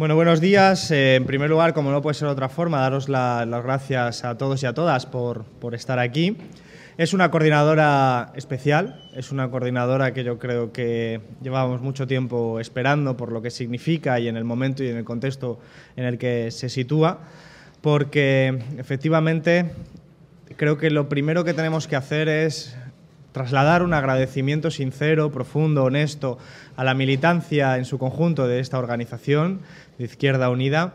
Bueno, buenos días. Eh, en primer lugar, como no puede ser de otra forma, daros las gracias a todos y a todas por, por, estar aquí. Es una coordinadora especial, es una coordinadora que yo creo que llevábamos mucho tiempo esperando por lo que significa y en el momento y en el contexto en el que se sitúa, porque efectivamente creo que lo primero que tenemos que hacer es trasladar un agradecimiento sincero, profundo, honesto a la militancia en su conjunto de esta organización de Izquierda Unida.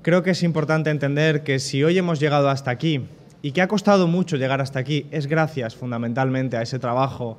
Creo que es importante entender que si hoy hemos llegado hasta aquí y que ha costado mucho llegar hasta aquí, es gracias fundamentalmente a ese trabajo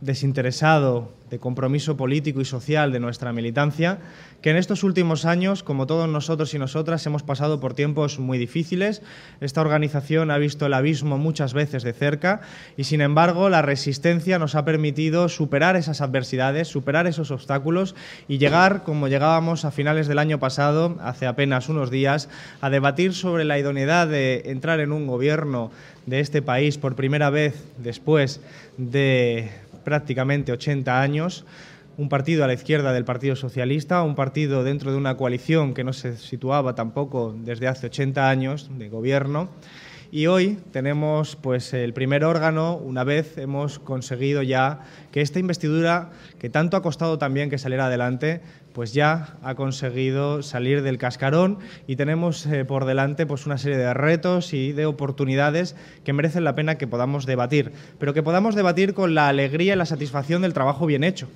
desinteresado, de compromiso político y social de nuestra militancia, que en estos últimos años, como todos nosotros y nosotras, hemos pasado por tiempos muy difíciles. Esta organización ha visto el abismo muchas veces de cerca y, sin embargo, la resistencia nos ha permitido superar esas adversidades, superar esos obstáculos y llegar, como llegábamos a finales del año pasado, hace apenas unos días, a debatir sobre la idoneidad de entrar en un gobierno de este país por primera vez después de prácticamente 80 años, un partido a la izquierda del Partido Socialista, un partido dentro de una coalición que no se situaba tampoco desde hace 80 años de gobierno. Y hoy tenemos pues el primer órgano, una vez hemos conseguido ya que esta investidura, que tanto ha costado también que saliera adelante, pues ya ha conseguido salir del cascarón y tenemos eh, por delante pues una serie de retos y de oportunidades que merecen la pena que podamos debatir, pero que podamos debatir con la alegría y la satisfacción del trabajo bien hecho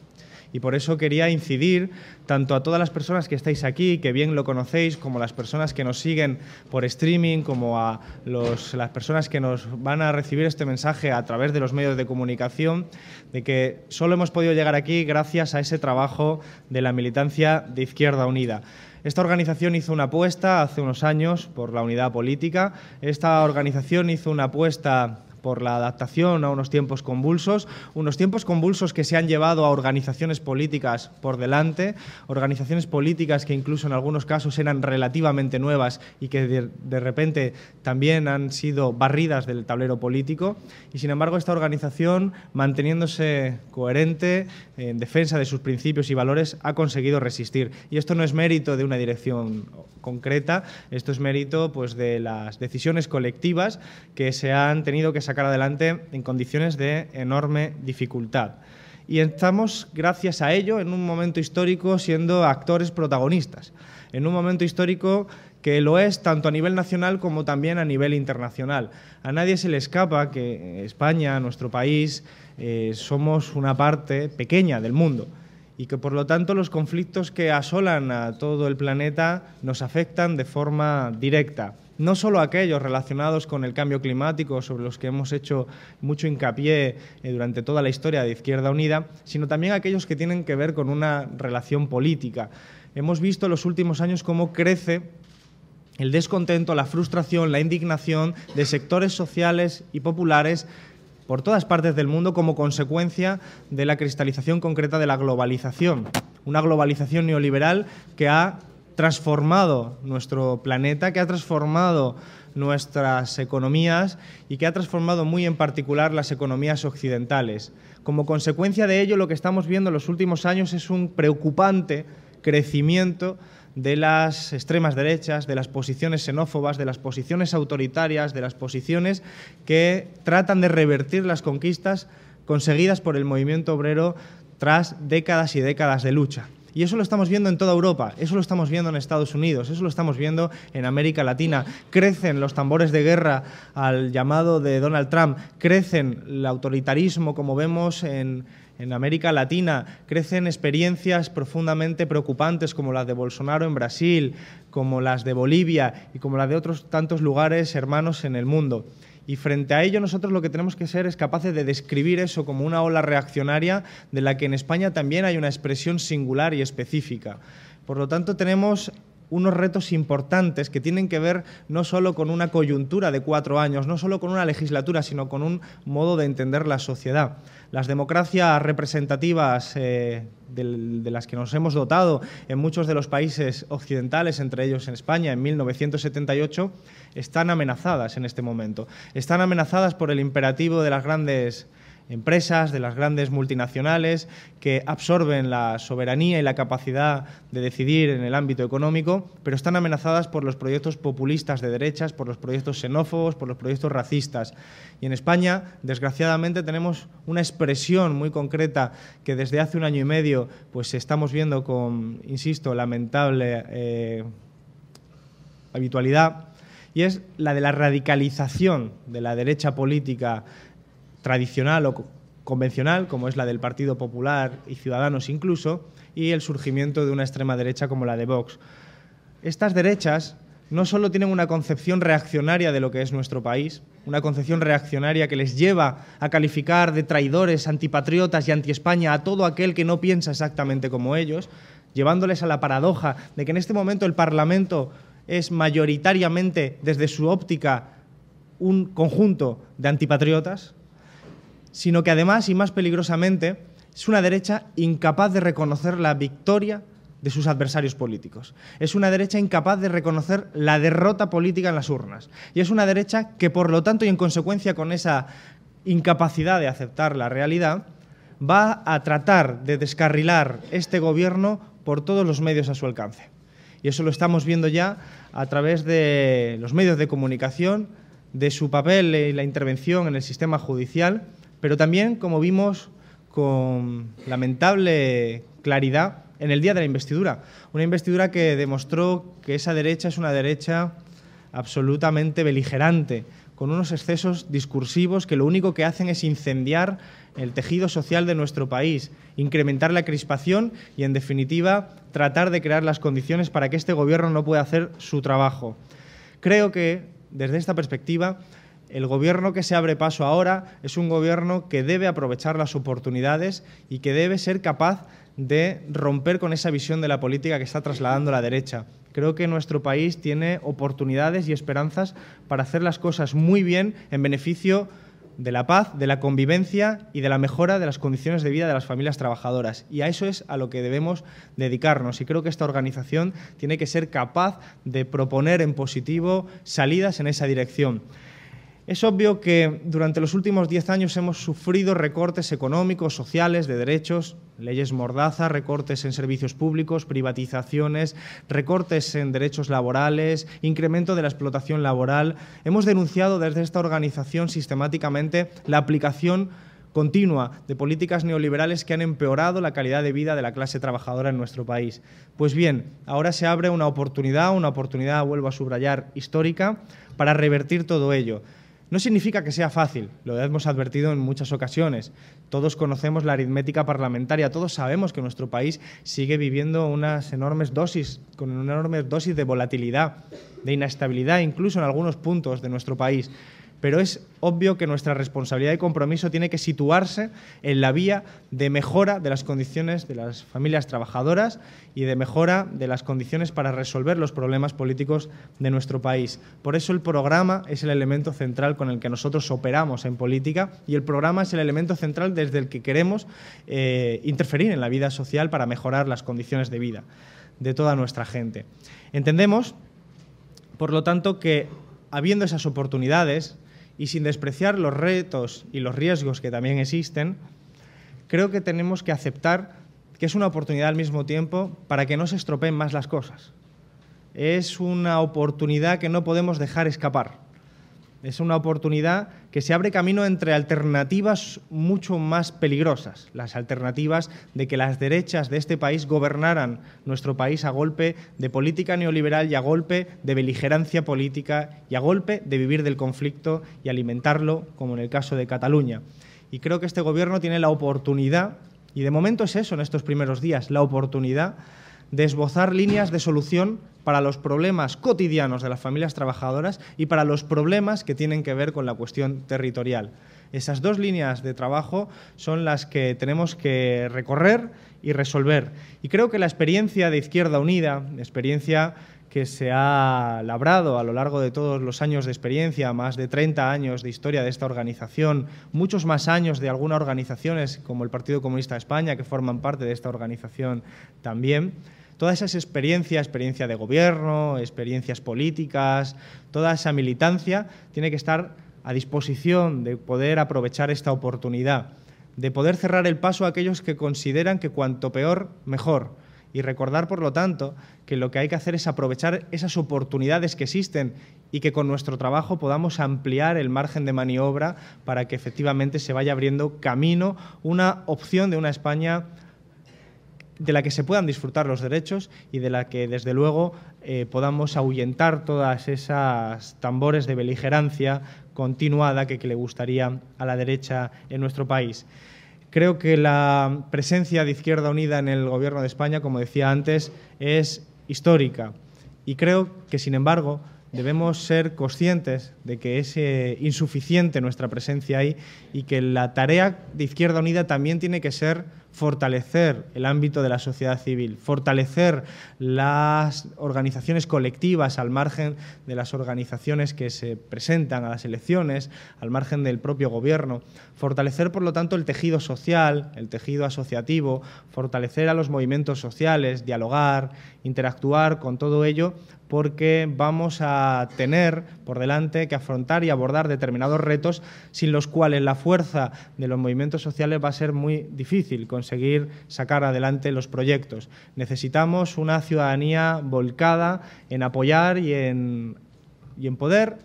y por eso quería incidir tanto a todas las personas que estáis aquí, que bien lo conocéis, como las personas que nos siguen por streaming, como a las personas que nos van a recibir este mensaje a través de los medios de comunicación, de que solo hemos podido llegar aquí gracias a ese trabajo de la militancia de Izquierda Unida. Esta organización hizo una apuesta hace unos años por la unidad política. Esta organización hizo una apuesta por la adaptación a unos tiempos convulsos, unos tiempos convulsos que se han llevado a organizaciones políticas por delante, organizaciones políticas que incluso en algunos casos eran relativamente nuevas y que de, repente también han sido barridas del tablero político. Y sin embargo, esta organización, manteniéndose coherente en defensa de sus principios y valores, ha conseguido resistir. Y esto no es mérito de una dirección concreta, esto es mérito pues, de las decisiones colectivas que se han tenido que sacar adelante en condiciones de enorme dificultad. Y estamos, gracias a ello, en un momento histórico siendo actores protagonistas, en un momento histórico que lo es tanto a nivel nacional como también a nivel internacional. A nadie se le escapa que España, nuestro país, eh, somos una parte pequeña del mundo y que por lo tanto los conflictos que asolan a todo el planeta nos afectan de forma directa no solo aquellos relacionados con el cambio climático, sobre los que hemos hecho mucho hincapié eh, durante toda la historia de Izquierda Unida, sino también aquellos que tienen que ver con una relación política. Hemos visto en los últimos años cómo crece el descontento, la frustración, la indignación de sectores sociales y populares por todas partes del mundo como consecuencia de la cristalización concreta de la globalización. Una globalización neoliberal que ha transformado nuestro planeta, que ha transformado nuestras economías y que ha transformado muy en particular las economías occidentales. Como consecuencia de ello, lo que estamos viendo en los últimos años es un preocupante crecimiento de las extremas derechas, de las posiciones xenófobas, de las posiciones autoritarias, de las posiciones que tratan de revertir las conquistas conseguidas por el movimiento obrero tras décadas y décadas de lucha. Y eso lo estamos viendo en toda Europa, eso lo estamos viendo en Estados Unidos, eso lo estamos viendo en América Latina. Crecen los tambores de guerra al llamado de Donald Trump, crecen el autoritarismo como vemos en, América Latina, crecen experiencias profundamente preocupantes como las de Bolsonaro en Brasil, como las de Bolivia y como las de otros tantos lugares hermanos en el mundo. Y frente a ello nosotros lo que tenemos que ser es capaces de describir eso como una ola reaccionaria de la que en España también hay una expresión singular y específica. Por lo tanto, tenemos unos retos importantes que tienen que ver no solo con una coyuntura de cuatro años, no solo con una legislatura, sino con un modo de entender la sociedad. Las democracias representativas eh, de, las que nos hemos dotado en muchos de los países occidentales, entre ellos en España, en 1978, están amenazadas en este momento. Están amenazadas por el imperativo de las grandes empresas, de las grandes multinacionales que absorben la soberanía y la capacidad de decidir en el ámbito económico, pero están amenazadas por los proyectos populistas de derechas, por los proyectos xenófobos, por los proyectos racistas. Y en España, desgraciadamente, tenemos una expresión muy concreta que desde hace un año y medio pues estamos viendo con, insisto, lamentable eh, habitualidad, y es la de la radicalización de la derecha política tradicional o convencional, como es la del Partido Popular y Ciudadanos incluso, y el surgimiento de una extrema derecha como la de Vox. Estas derechas no solo tienen una concepción reaccionaria de lo que es nuestro país, una concepción reaccionaria que les lleva a calificar de traidores, antipatriotas y anti-España a todo aquel que no piensa exactamente como ellos, llevándoles a la paradoja de que en este momento el Parlamento es mayoritariamente, desde su óptica, un conjunto de antipatriotas, sino que además, y más peligrosamente, es una derecha incapaz de reconocer la victoria de sus adversarios políticos. Es una derecha incapaz de reconocer la derrota política en las urnas. Y es una derecha que, por lo tanto, y en consecuencia con esa incapacidad de aceptar la realidad, va a tratar de descarrilar este gobierno por todos los medios a su alcance. Y eso lo estamos viendo ya a través de los medios de comunicación, de su papel y la intervención en el sistema judicial, pero también, como vimos con lamentable claridad, en el día de la investidura. Una investidura que demostró que esa derecha es una derecha absolutamente beligerante, con unos excesos discursivos que lo único que hacen es incendiar el tejido social de nuestro país, incrementar la crispación y, en definitiva, tratar de crear las condiciones para que este Gobierno no pueda hacer su trabajo. Creo que, desde esta perspectiva, el gobierno que se abre paso ahora es un gobierno que debe aprovechar las oportunidades y que debe ser capaz de romper con esa visión de la política que está trasladando la derecha. Creo que nuestro país tiene oportunidades y esperanzas para hacer las cosas muy bien en beneficio de la paz, de la convivencia y de la mejora de las condiciones de vida de las familias trabajadoras. Y a eso es a lo que debemos dedicarnos. Y creo que esta organización tiene que ser capaz de proponer en positivo salidas en esa dirección. Es obvio que durante los últimos diez años hemos sufrido recortes económicos, sociales, de derechos, leyes mordaza, recortes en servicios públicos, privatizaciones, recortes en derechos laborales, incremento de la explotación laboral. Hemos denunciado desde esta organización sistemáticamente la aplicación continua de políticas neoliberales que han empeorado la calidad de vida de la clase trabajadora en nuestro país. Pues bien, ahora se abre una oportunidad, una oportunidad, vuelvo a subrayar, histórica, para revertir todo ello. No significa que sea fácil, lo hemos advertido en muchas ocasiones. Todos conocemos la aritmética parlamentaria, todos sabemos que nuestro país sigue viviendo unas enormes dosis, con una enorme dosis de volatilidad, de inestabilidad, incluso en algunos puntos de nuestro país pero es obvio que nuestra responsabilidad y compromiso tiene que situarse en la vía de mejora de las condiciones de las familias trabajadoras y de mejora de las condiciones para resolver los problemas políticos de nuestro país. Por eso el programa es el elemento central con el que nosotros operamos en política y el programa es el elemento central desde el que queremos eh, interferir en la vida social para mejorar las condiciones de vida de toda nuestra gente. Entendemos, por lo tanto, que habiendo esas oportunidades, y sin despreciar los retos y los riesgos que también existen, creo que tenemos que aceptar que es una oportunidad al mismo tiempo para que no se estropeen más las cosas. Es una oportunidad que no podemos dejar escapar. Es una oportunidad que se abre camino entre alternativas mucho más peligrosas, las alternativas de que las derechas de este país gobernaran nuestro país a golpe de política neoliberal y a golpe de beligerancia política y a golpe de vivir del conflicto y alimentarlo, como en el caso de Cataluña. Y creo que este Gobierno tiene la oportunidad, y de momento es eso en estos primeros días, la oportunidad de esbozar líneas de solución para los problemas cotidianos de las familias trabajadoras y para los problemas que tienen que ver con la cuestión territorial. Esas dos líneas de trabajo son las que tenemos que recorrer y resolver. Y creo que la experiencia de Izquierda Unida, experiencia que se ha labrado a lo largo de todos los años de experiencia, más de 30 años de historia de esta organización, muchos más años de algunas organizaciones como el Partido Comunista de España, que forman parte de esta organización también, toda esa experiencia, experiencia de gobierno, experiencias políticas, toda esa militancia tiene que estar a disposición de poder aprovechar esta oportunidad, de poder cerrar el paso a aquellos que consideran que cuanto peor, mejor. Y recordar, por lo tanto, que lo que hay que hacer es aprovechar esas oportunidades que existen y que con nuestro trabajo podamos ampliar el margen de maniobra para que efectivamente se vaya abriendo camino, una opción de una España de la que se puedan disfrutar los derechos y de la que, desde luego, eh, podamos ahuyentar todas esas tambores de beligerancia continuada que, que le gustaría a la derecha en nuestro país. Creo que la presencia de Izquierda Unida en el Gobierno de España, como decía antes, es histórica y creo que, sin embargo, debemos ser conscientes de que es insuficiente nuestra presencia ahí y que la tarea de Izquierda Unida también tiene que ser fortalecer el ámbito de la sociedad civil, fortalecer las organizaciones colectivas al margen de las organizaciones que se presentan a las elecciones, al margen del propio gobierno, fortalecer por lo tanto el tejido social, el tejido asociativo, fortalecer a los movimientos sociales, dialogar, interactuar con todo ello porque vamos a tener por delante que afrontar y abordar determinados retos sin los cuales la fuerza de los movimientos sociales va a ser muy difícil conseguir sacar adelante los proyectos. Necesitamos una ciudadanía volcada en apoyar y en, y en poder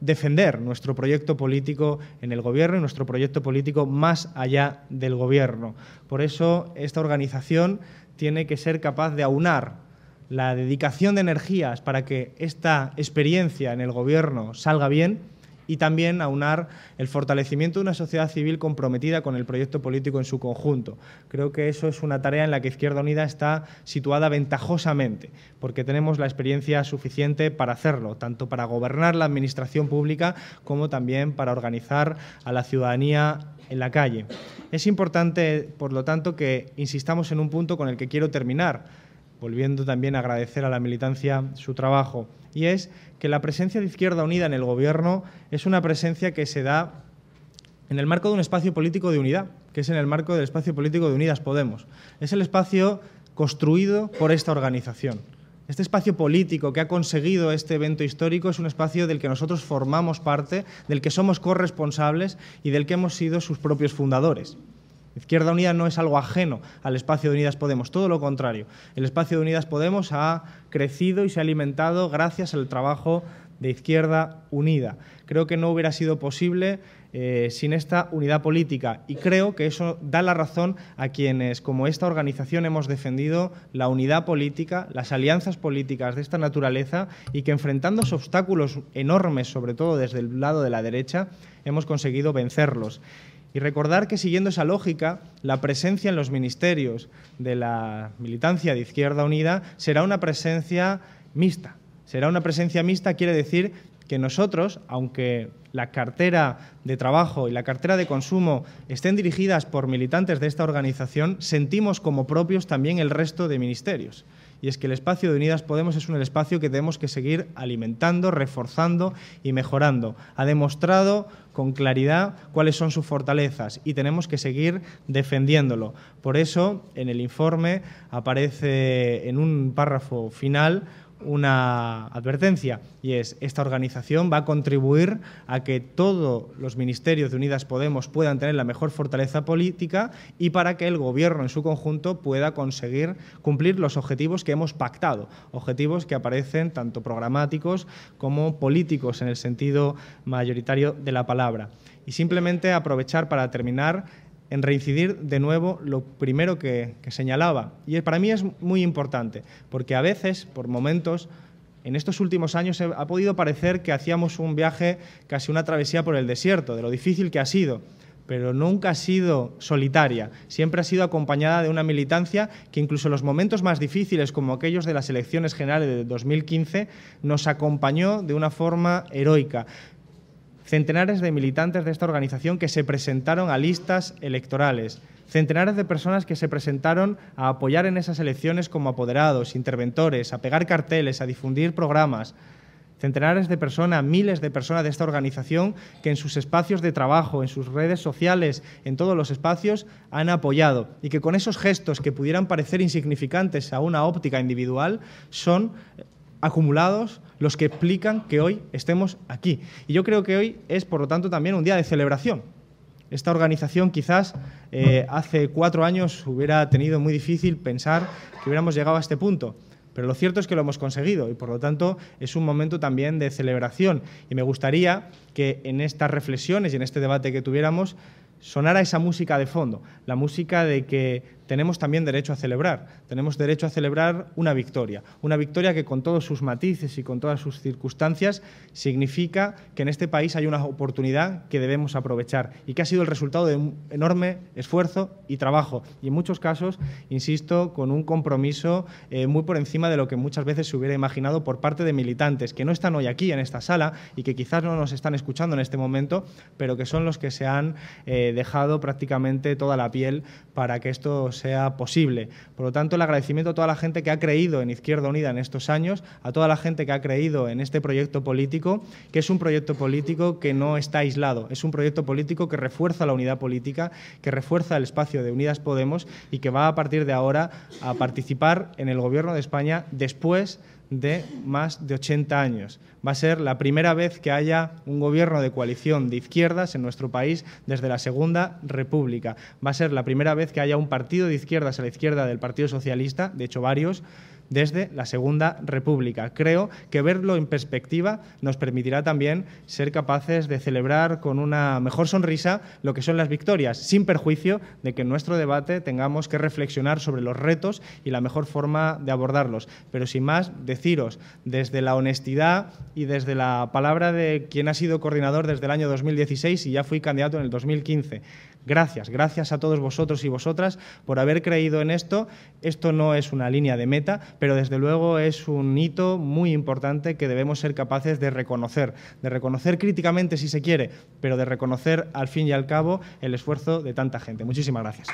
defender nuestro proyecto político en el gobierno y nuestro proyecto político más allá del gobierno. Por eso esta organización tiene que ser capaz de aunar la dedicación de energías para que esta experiencia en el gobierno salga bien y también aunar el fortalecimiento de una sociedad civil comprometida con el proyecto político en su conjunto. Creo que eso es una tarea en la que Izquierda Unida está situada ventajosamente, porque tenemos la experiencia suficiente para hacerlo, tanto para gobernar la administración pública como también para organizar a la ciudadanía en la calle. Es importante, por lo tanto, que insistamos en un punto con el que quiero terminar volviendo también a agradecer a la militancia su trabajo, y es que la presencia de Izquierda Unida en el Gobierno es una presencia que se da en el marco de un espacio político de unidad, que es en el marco del espacio político de Unidas Podemos. Es el espacio construido por esta organización. Este espacio político que ha conseguido este evento histórico es un espacio del que nosotros formamos parte, del que somos corresponsables y del que hemos sido sus propios fundadores. Izquierda Unida no es algo ajeno al espacio de Unidas Podemos, todo lo contrario. El espacio de Unidas Podemos ha crecido y se ha alimentado gracias al trabajo de Izquierda Unida. Creo que no hubiera sido posible eh, sin esta unidad política y creo que eso da la razón a quienes, como esta organización, hemos defendido la unidad política, las alianzas políticas de esta naturaleza y que enfrentando obstáculos enormes, sobre todo desde el lado de la derecha, hemos conseguido vencerlos. Y recordar que siguiendo esa lógica, la presencia en los ministerios de la militancia de Izquierda Unida será una presencia mixta. Será una presencia mixta, quiere decir que nosotros, aunque la cartera de trabajo y la cartera de consumo estén dirigidas por militantes de esta organización, sentimos como propios también el resto de ministerios y es que el espacio de Unidas Podemos es un espacio que tenemos que seguir alimentando, reforzando y mejorando. Ha demostrado con claridad cuáles son sus fortalezas y tenemos que seguir defendiéndolo. Por eso, en el informe aparece en un párrafo final una advertencia y es esta organización va a contribuir a que todos los ministerios de Unidas Podemos puedan tener la mejor fortaleza política y para que el gobierno en su conjunto pueda conseguir cumplir los objetivos que hemos pactado, objetivos que aparecen tanto programáticos como políticos en el sentido mayoritario de la palabra. Y simplemente aprovechar para terminar en reincidir de nuevo lo primero que, señalaba. Y para mí es muy importante, porque a veces, por momentos, en estos últimos años ha podido parecer que hacíamos un viaje, casi una travesía por el desierto, de lo difícil que ha sido, pero nunca ha sido solitaria, siempre ha sido acompañada de una militancia que incluso en los momentos más difíciles, como aquellos de las elecciones generales de 2015, nos acompañó de una forma heroica centenares de militantes de esta organización que se presentaron a listas electorales, centenares de personas que se presentaron a apoyar en esas elecciones como apoderados, interventores, a pegar carteles, a difundir programas, centenares de personas, miles de personas de esta organización que en sus espacios de trabajo, en sus redes sociales, en todos los espacios, han apoyado y que con esos gestos que pudieran parecer insignificantes a una óptica individual son acumulados los que explican que hoy estemos aquí. Y yo creo que hoy es, por lo tanto, también un día de celebración. Esta organización quizás eh, hace cuatro años hubiera tenido muy difícil pensar que hubiéramos llegado a este punto. Pero lo cierto es que lo hemos conseguido y por lo tanto es un momento también de celebración. Y me gustaría que en estas reflexiones y en este debate que tuviéramos sonara esa música de fondo, la música de que tenemos también derecho a celebrar. Tenemos derecho a celebrar una victoria. Una victoria que con todos sus matices y con todas sus circunstancias significa que en este país hay una oportunidad que debemos aprovechar y que ha sido el resultado de un enorme esfuerzo y trabajo. Y en muchos casos, insisto, con un compromiso eh, muy por encima de lo que muchas veces se hubiera imaginado por parte de militantes que no están hoy aquí en esta sala y que quizás no nos están escuchando en este momento, pero que son los que se han eh, dejado prácticamente toda la piel para que esto sea posible. Por lo tanto, el agradecimiento a toda la gente que ha creído en Izquierda Unida en estos años, a toda la gente que ha creído en este proyecto político, que es un proyecto político que no está aislado, es un proyecto político que refuerza la unidad política, que refuerza el espacio de Unidas Podemos y que va a partir de ahora a participar en el Gobierno de España después de más de 80 años. Va a ser la primera vez que haya un gobierno de coalición de izquierdas en nuestro país desde la Segunda República. Va a ser la primera vez que haya un partido de izquierdas a la izquierda del Partido Socialista, de hecho varios, desde la Segunda República. Creo que verlo en perspectiva nos permitirá también ser capaces de celebrar con una mejor sonrisa lo que son las victorias, sin perjuicio de que en nuestro debate tengamos que reflexionar sobre los retos y la mejor forma de abordarlos. Pero sin más, deciros desde la honestidad y desde la palabra de quien ha sido coordinador desde el año 2016 y ya fui candidato en el 2015. Gracias, gracias a todos vosotros y vosotras por haber creído en esto. Esto no es una línea de meta, pero desde luego es un hito muy importante que debemos ser capaces de reconocer, de reconocer críticamente si se quiere, pero de reconocer al fin y al cabo el esfuerzo de tanta gente. Muchísimas gracias.